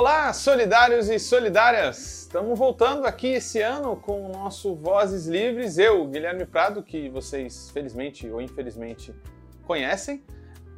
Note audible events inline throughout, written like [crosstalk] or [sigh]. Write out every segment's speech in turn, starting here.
Olá, solidários e solidárias! Estamos voltando aqui esse ano com o nosso Vozes Livres. Eu, Guilherme Prado, que vocês felizmente ou infelizmente conhecem.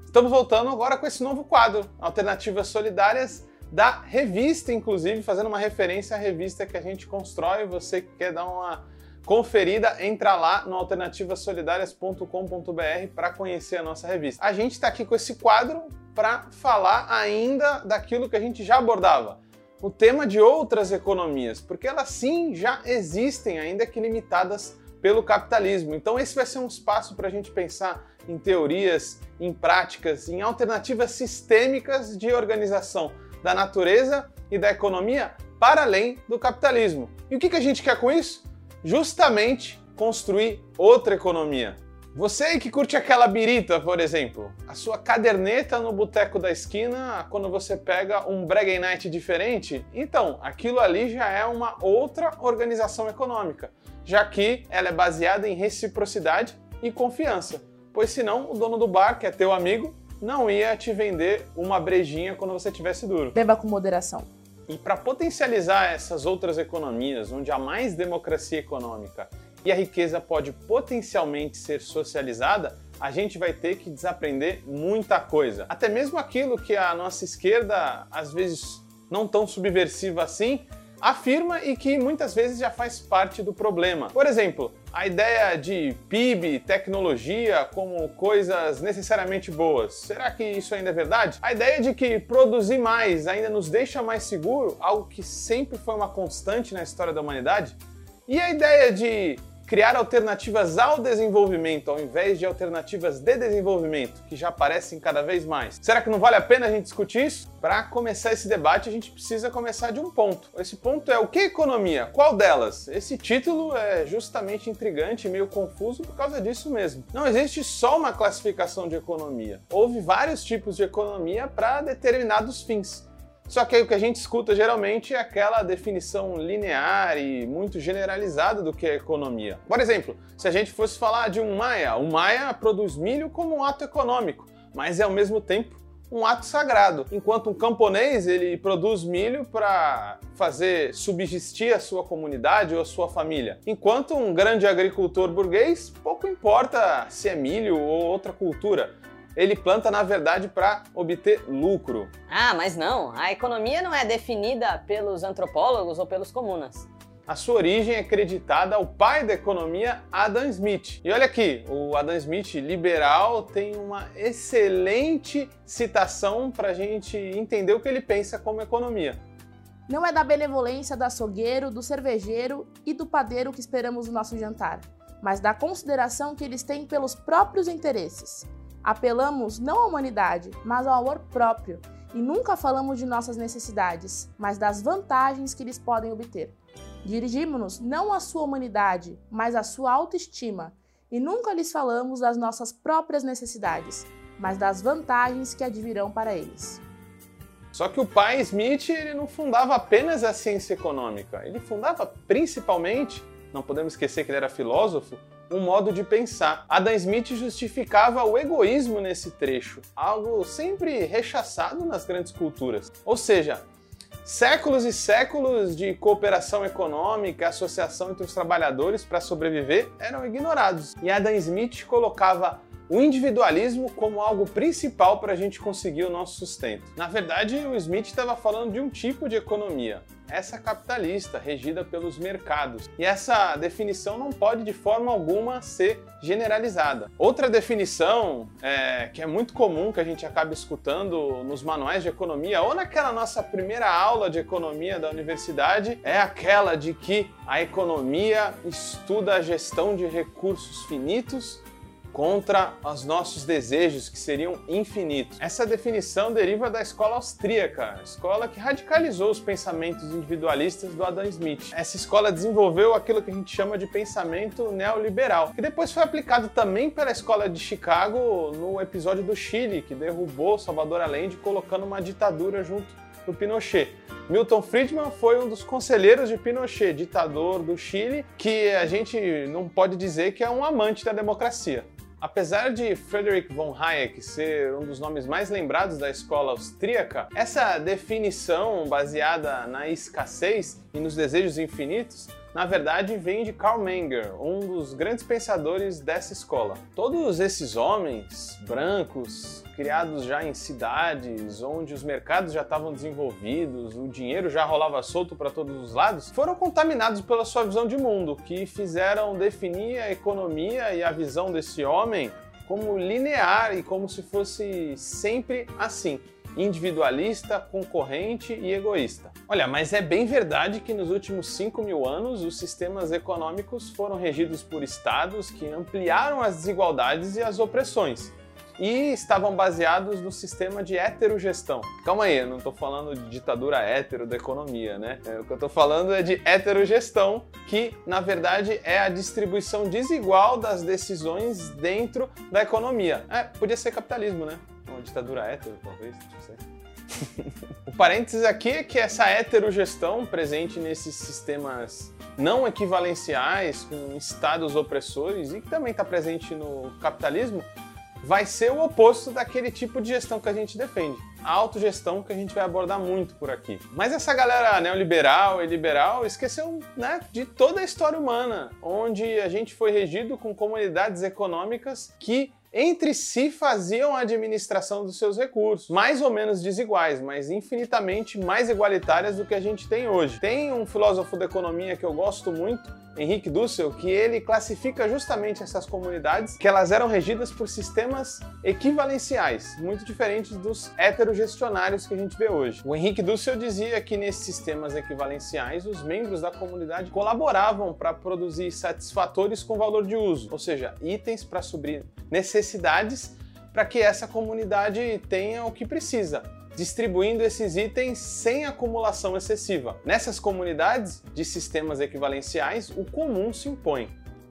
Estamos voltando agora com esse novo quadro, Alternativas Solidárias, da revista, inclusive, fazendo uma referência à revista que a gente constrói. Você que quer dar uma conferida, entra lá no alternativasolidarias.com.br para conhecer a nossa revista. A gente está aqui com esse quadro para falar ainda daquilo que a gente já abordava, o tema de outras economias, porque elas sim já existem, ainda que limitadas pelo capitalismo. Então esse vai ser um espaço para a gente pensar em teorias, em práticas, em alternativas sistêmicas de organização da natureza e da economia para além do capitalismo. E o que, que a gente quer com isso? Justamente construir outra economia. Você que curte aquela birita, por exemplo, a sua caderneta no boteco da esquina, quando você pega um Break Night diferente, então aquilo ali já é uma outra organização econômica, já que ela é baseada em reciprocidade e confiança. Pois senão o dono do bar, que é teu amigo, não ia te vender uma brejinha quando você tivesse duro. Beba com moderação. E para potencializar essas outras economias, onde há mais democracia econômica e a riqueza pode potencialmente ser socializada, a gente vai ter que desaprender muita coisa. Até mesmo aquilo que a nossa esquerda, às vezes não tão subversiva assim, afirma e que muitas vezes já faz parte do problema. Por exemplo, a ideia de PIB, tecnologia como coisas necessariamente boas. Será que isso ainda é verdade? A ideia de que produzir mais ainda nos deixa mais seguro, algo que sempre foi uma constante na história da humanidade? E a ideia de criar alternativas ao desenvolvimento ao invés de alternativas de desenvolvimento, que já aparecem cada vez mais. Será que não vale a pena a gente discutir isso? Para começar esse debate, a gente precisa começar de um ponto. Esse ponto é o que economia? Qual delas? Esse título é justamente intrigante e meio confuso por causa disso mesmo. Não existe só uma classificação de economia. Houve vários tipos de economia para determinados fins. Só que aí o que a gente escuta geralmente é aquela definição linear e muito generalizada do que é economia. Por exemplo, se a gente fosse falar de um Maia, o Maia produz milho como um ato econômico, mas é ao mesmo tempo um ato sagrado. Enquanto um camponês ele produz milho para fazer subsistir a sua comunidade ou a sua família. Enquanto um grande agricultor burguês, pouco importa se é milho ou outra cultura ele planta, na verdade, para obter lucro. Ah, mas não. A economia não é definida pelos antropólogos ou pelos comunas. A sua origem é creditada ao pai da economia, Adam Smith. E olha aqui, o Adam Smith liberal tem uma excelente citação para a gente entender o que ele pensa como economia. Não é da benevolência do açougueiro, do cervejeiro e do padeiro que esperamos o nosso jantar, mas da consideração que eles têm pelos próprios interesses. Apelamos não à humanidade, mas ao amor próprio, e nunca falamos de nossas necessidades, mas das vantagens que eles podem obter. Dirigimos-nos não à sua humanidade, mas à sua autoestima, e nunca lhes falamos das nossas próprias necessidades, mas das vantagens que advirão para eles. Só que o pai Smith ele não fundava apenas a ciência econômica, ele fundava principalmente, não podemos esquecer que ele era filósofo, um modo de pensar. Adam Smith justificava o egoísmo nesse trecho, algo sempre rechaçado nas grandes culturas. Ou seja, séculos e séculos de cooperação econômica, associação entre os trabalhadores para sobreviver eram ignorados. E Adam Smith colocava o individualismo como algo principal para a gente conseguir o nosso sustento. Na verdade, o Smith estava falando de um tipo de economia, essa capitalista, regida pelos mercados. E essa definição não pode de forma alguma ser generalizada. Outra definição é, que é muito comum que a gente acaba escutando nos manuais de economia ou naquela nossa primeira aula de economia da universidade é aquela de que a economia estuda a gestão de recursos finitos contra os nossos desejos que seriam infinitos. Essa definição deriva da escola austríaca, escola que radicalizou os pensamentos individualistas do Adam Smith. Essa escola desenvolveu aquilo que a gente chama de pensamento neoliberal, que depois foi aplicado também pela escola de Chicago no episódio do Chile, que derrubou Salvador Allende colocando uma ditadura junto do Pinochet. Milton Friedman foi um dos conselheiros de Pinochet, ditador do Chile, que a gente não pode dizer que é um amante da democracia. Apesar de Friedrich von Hayek ser um dos nomes mais lembrados da escola austríaca, essa definição baseada na escassez e nos desejos infinitos na verdade vem de Karl Menger, um dos grandes pensadores dessa escola. Todos esses homens brancos, criados já em cidades onde os mercados já estavam desenvolvidos, o dinheiro já rolava solto para todos os lados, foram contaminados pela sua visão de mundo, que fizeram definir a economia e a visão desse homem como linear e como se fosse sempre assim individualista, concorrente e egoísta. Olha, mas é bem verdade que nos últimos 5 mil anos os sistemas econômicos foram regidos por estados que ampliaram as desigualdades e as opressões. E estavam baseados no sistema de heterogestão. Calma aí, eu não estou falando de ditadura hétero da economia, né? É, o que eu estou falando é de heterogestão, que na verdade é a distribuição desigual das decisões dentro da economia. É, podia ser capitalismo, né? Uma ditadura hétero, talvez, não sei. [laughs] o parênteses aqui é que essa heterogestão presente nesses sistemas não equivalenciais, com estados opressores, e que também está presente no capitalismo, vai ser o oposto daquele tipo de gestão que a gente defende. A autogestão que a gente vai abordar muito por aqui. Mas essa galera neoliberal e liberal esqueceu né, de toda a história humana, onde a gente foi regido com comunidades econômicas que entre si faziam a administração dos seus recursos, mais ou menos desiguais, mas infinitamente mais igualitárias do que a gente tem hoje. Tem um filósofo da economia que eu gosto muito, Henrique Dussel, que ele classifica justamente essas comunidades que elas eram regidas por sistemas equivalenciais, muito diferentes dos heterogestionários que a gente vê hoje. O Henrique Dussel dizia que nesses sistemas equivalenciais os membros da comunidade colaboravam para produzir satisfatores com valor de uso, ou seja, itens para suprir necessidades para que essa comunidade tenha o que precisa, distribuindo esses itens sem acumulação excessiva. Nessas comunidades de sistemas equivalenciais, o comum se impõe.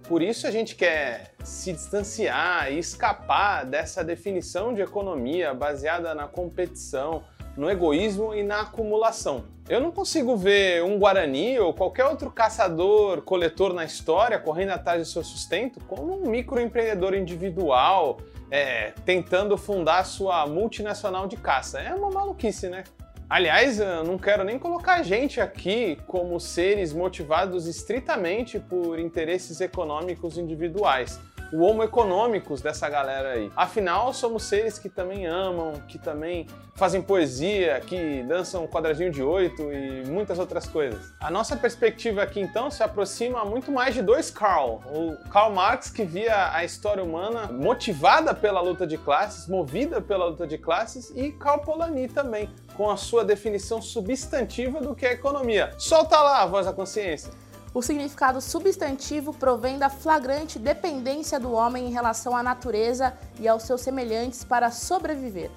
Por isso a gente quer se distanciar e escapar dessa definição de economia baseada na competição, no egoísmo e na acumulação. Eu não consigo ver um Guarani ou qualquer outro caçador, coletor na história correndo atrás do seu sustento como um microempreendedor individual é, tentando fundar sua multinacional de caça. É uma maluquice, né? Aliás, eu não quero nem colocar a gente aqui como seres motivados estritamente por interesses econômicos individuais o homo econômicos dessa galera aí. Afinal, somos seres que também amam, que também fazem poesia, que dançam quadradinho de oito e muitas outras coisas. A nossa perspectiva aqui então se aproxima muito mais de dois Karl. O Karl Marx que via a história humana motivada pela luta de classes, movida pela luta de classes, e Karl Polanyi também, com a sua definição substantiva do que é economia. Solta lá a voz da consciência. O significado substantivo provém da flagrante dependência do homem em relação à natureza e aos seus semelhantes para sobreviver.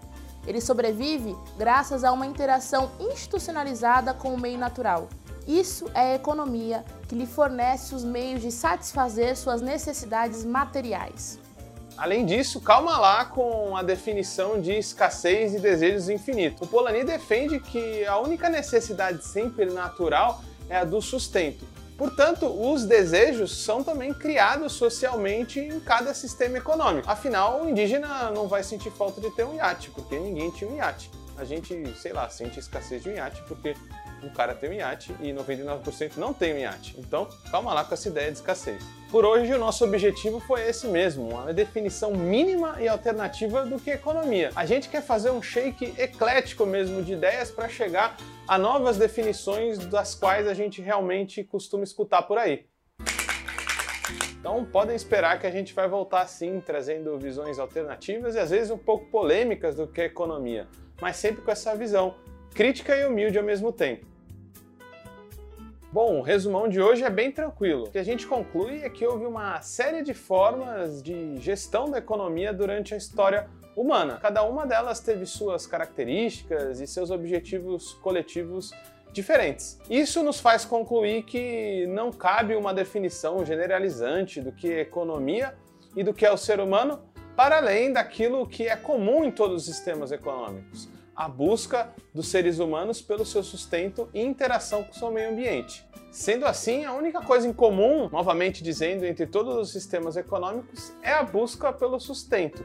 Ele sobrevive graças a uma interação institucionalizada com o meio natural. Isso é a economia que lhe fornece os meios de satisfazer suas necessidades materiais. Além disso, calma lá com a definição de escassez e desejos infinitos. O Polanyi defende que a única necessidade sempre natural é a do sustento. Portanto, os desejos são também criados socialmente em cada sistema econômico. Afinal, o indígena não vai sentir falta de ter um iate, porque ninguém tinha um iate. A gente, sei lá, sente escassez de um iate porque um cara tem um iate e 99% não tem um iate. Então, calma lá com essa ideia de escassez. Por hoje, o nosso objetivo foi esse mesmo, uma definição mínima e alternativa do que economia. A gente quer fazer um shake eclético mesmo de ideias para chegar a novas definições das quais a gente realmente costuma escutar por aí. Então podem esperar que a gente vai voltar sim, trazendo visões alternativas e às vezes um pouco polêmicas do que é economia, mas sempre com essa visão crítica e humilde ao mesmo tempo. Bom, o resumão de hoje é bem tranquilo. O que a gente conclui é que houve uma série de formas de gestão da economia durante a história humana. Cada uma delas teve suas características e seus objetivos coletivos diferentes. Isso nos faz concluir que não cabe uma definição generalizante do que é economia e do que é o ser humano, para além daquilo que é comum em todos os sistemas econômicos a busca dos seres humanos pelo seu sustento e interação com o seu meio ambiente. Sendo assim, a única coisa em comum, novamente dizendo, entre todos os sistemas econômicos é a busca pelo sustento.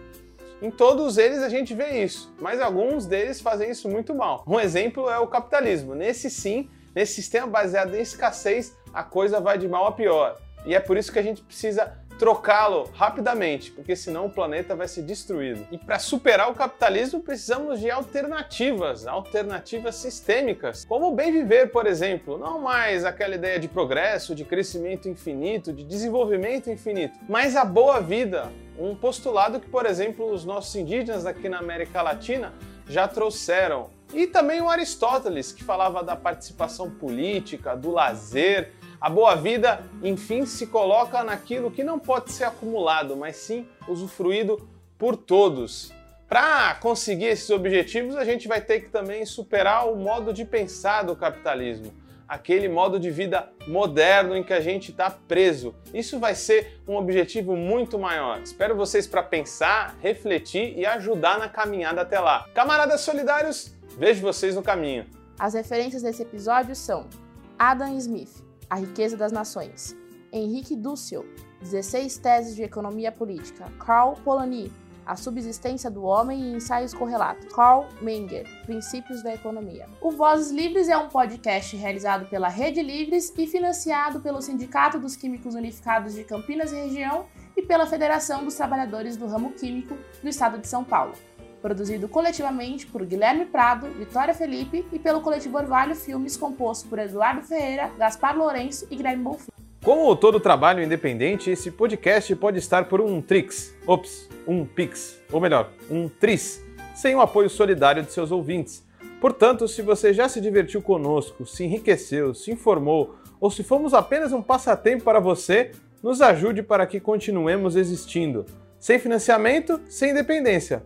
Em todos eles a gente vê isso, mas alguns deles fazem isso muito mal. Um exemplo é o capitalismo. Nesse sim, nesse sistema baseado em escassez, a coisa vai de mal a pior. E é por isso que a gente precisa trocá-lo rapidamente, porque senão o planeta vai ser destruído. E para superar o capitalismo, precisamos de alternativas, alternativas sistêmicas, como o bem viver, por exemplo. Não mais aquela ideia de progresso, de crescimento infinito, de desenvolvimento infinito, mas a boa vida, um postulado que, por exemplo, os nossos indígenas aqui na América Latina já trouxeram. E também o Aristóteles, que falava da participação política, do lazer, a boa vida, enfim, se coloca naquilo que não pode ser acumulado, mas sim usufruído por todos. Para conseguir esses objetivos, a gente vai ter que também superar o modo de pensar do capitalismo, aquele modo de vida moderno em que a gente está preso. Isso vai ser um objetivo muito maior. Espero vocês para pensar, refletir e ajudar na caminhada até lá. Camaradas solidários, vejo vocês no caminho. As referências desse episódio são Adam Smith, a Riqueza das Nações. Henrique Dussel, 16 Teses de Economia Política. Karl Polanyi, A Subsistência do Homem e Ensaios Correlatos. Karl Menger, Princípios da Economia. O Vozes Livres é um podcast realizado pela Rede Livres e financiado pelo Sindicato dos Químicos Unificados de Campinas e Região e pela Federação dos Trabalhadores do Ramo Químico do Estado de São Paulo produzido coletivamente por Guilherme Prado, Vitória Felipe e pelo coletivo Orvalho Filmes, composto por Eduardo Ferreira, Gaspar Lourenço e Guilherme Bonfim. Como todo trabalho independente, esse podcast pode estar por um Trix, ops, um Pix, ou melhor, um Tris, sem o apoio solidário de seus ouvintes. Portanto, se você já se divertiu conosco, se enriqueceu, se informou, ou se fomos apenas um passatempo para você, nos ajude para que continuemos existindo. Sem financiamento, sem independência.